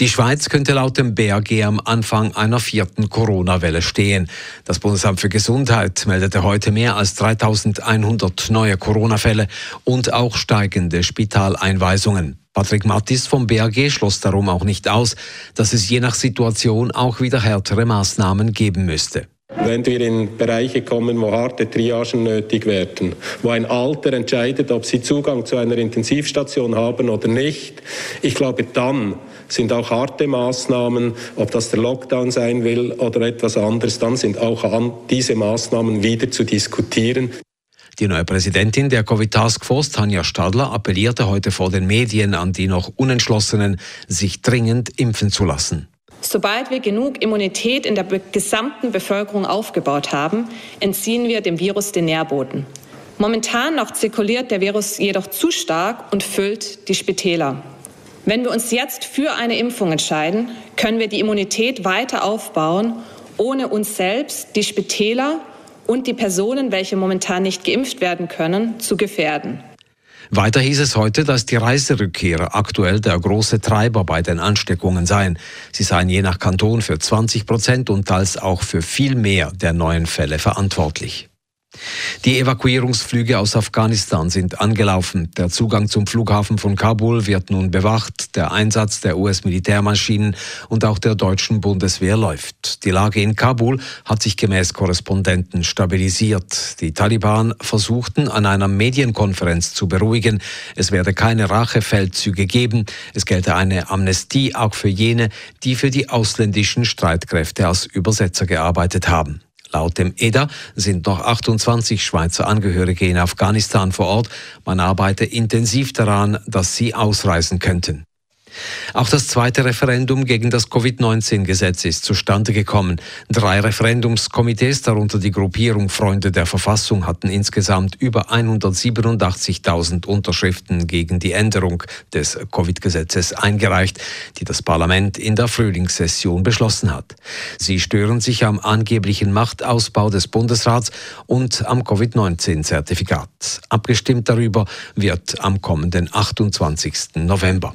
Die Schweiz könnte laut dem BAG am Anfang einer vierten Corona-Welle stehen. Das Bundesamt für Gesundheit meldete heute mehr als 3100 neue Corona-Fälle und auch steigende Spitaleinweisungen. Patrick Mattis vom BAG schloss darum auch nicht aus, dass es je nach Situation auch wieder härtere Maßnahmen geben müsste. Wenn wir in Bereiche kommen, wo harte Triagen nötig werden, wo ein Alter entscheidet, ob sie Zugang zu einer Intensivstation haben oder nicht, ich glaube, dann sind auch harte Maßnahmen, ob das der Lockdown sein will oder etwas anderes, dann sind auch diese Maßnahmen wieder zu diskutieren. Die neue Präsidentin der Covid Task Force, Tanja Stadler, appellierte heute vor den Medien an die noch Unentschlossenen, sich dringend impfen zu lassen. Sobald wir genug Immunität in der gesamten Bevölkerung aufgebaut haben, entziehen wir dem Virus den Nährboden. Momentan noch zirkuliert der Virus jedoch zu stark und füllt die Spitäler. Wenn wir uns jetzt für eine Impfung entscheiden, können wir die Immunität weiter aufbauen, ohne uns selbst, die Spitäler und die Personen, welche momentan nicht geimpft werden können, zu gefährden. Weiter hieß es heute, dass die Reiserückkehrer aktuell der große Treiber bei den Ansteckungen seien. Sie seien je nach Kanton für 20 Prozent und teils auch für viel mehr der neuen Fälle verantwortlich. Die Evakuierungsflüge aus Afghanistan sind angelaufen. Der Zugang zum Flughafen von Kabul wird nun bewacht. Der Einsatz der US-Militärmaschinen und auch der deutschen Bundeswehr läuft. Die Lage in Kabul hat sich gemäß Korrespondenten stabilisiert. Die Taliban versuchten an einer Medienkonferenz zu beruhigen. Es werde keine Rachefeldzüge geben. Es gelte eine Amnestie auch für jene, die für die ausländischen Streitkräfte als Übersetzer gearbeitet haben. Laut dem EDA sind noch 28 Schweizer Angehörige in Afghanistan vor Ort. Man arbeite intensiv daran, dass sie ausreisen könnten. Auch das zweite Referendum gegen das Covid-19-Gesetz ist zustande gekommen. Drei Referendumskomitees, darunter die Gruppierung Freunde der Verfassung, hatten insgesamt über 187.000 Unterschriften gegen die Änderung des Covid-Gesetzes eingereicht, die das Parlament in der Frühlingssession beschlossen hat. Sie stören sich am angeblichen Machtausbau des Bundesrats und am Covid-19-Zertifikat. Abgestimmt darüber wird am kommenden 28. November.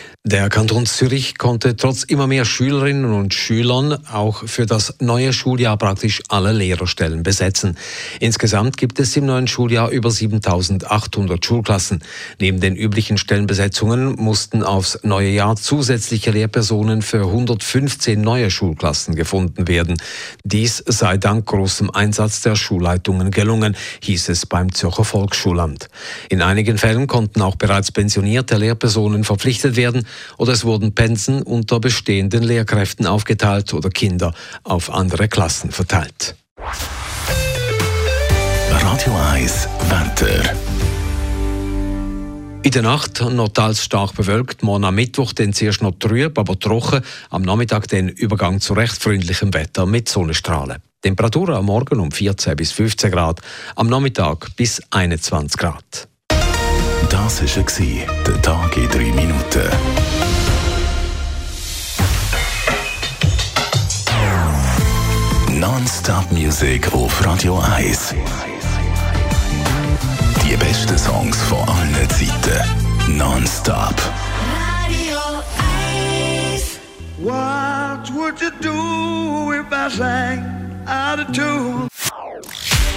Der Kanton Zürich konnte trotz immer mehr Schülerinnen und Schülern auch für das neue Schuljahr praktisch alle Lehrerstellen besetzen. Insgesamt gibt es im neuen Schuljahr über 7800 Schulklassen. Neben den üblichen Stellenbesetzungen mussten aufs neue Jahr zusätzliche Lehrpersonen für 115 neue Schulklassen gefunden werden. Dies sei dank großem Einsatz der Schulleitungen gelungen, hieß es beim Zürcher Volksschulamt. In einigen Fällen konnten auch bereits pensionierte Lehrpersonen verpflichtet werden, oder es wurden Pensen unter bestehenden Lehrkräften aufgeteilt oder Kinder auf andere Klassen verteilt. Radio 1 Wetter. In der Nacht noch teils stark bewölkt, morgen am Mittwoch dann zuerst noch trüb, aber trocken, am Nachmittag den Übergang zu recht freundlichem Wetter mit Sonnenstrahlen. Temperaturen am Morgen um 14 bis 15 Grad, am Nachmittag bis 21 Grad. Das war der Tag in drei Minuten. Non-Stop-Musik auf Radio 1. Die besten Songs von allen Zeiten. Non-Stop. Radio 1. What would you do if I sang out of tune?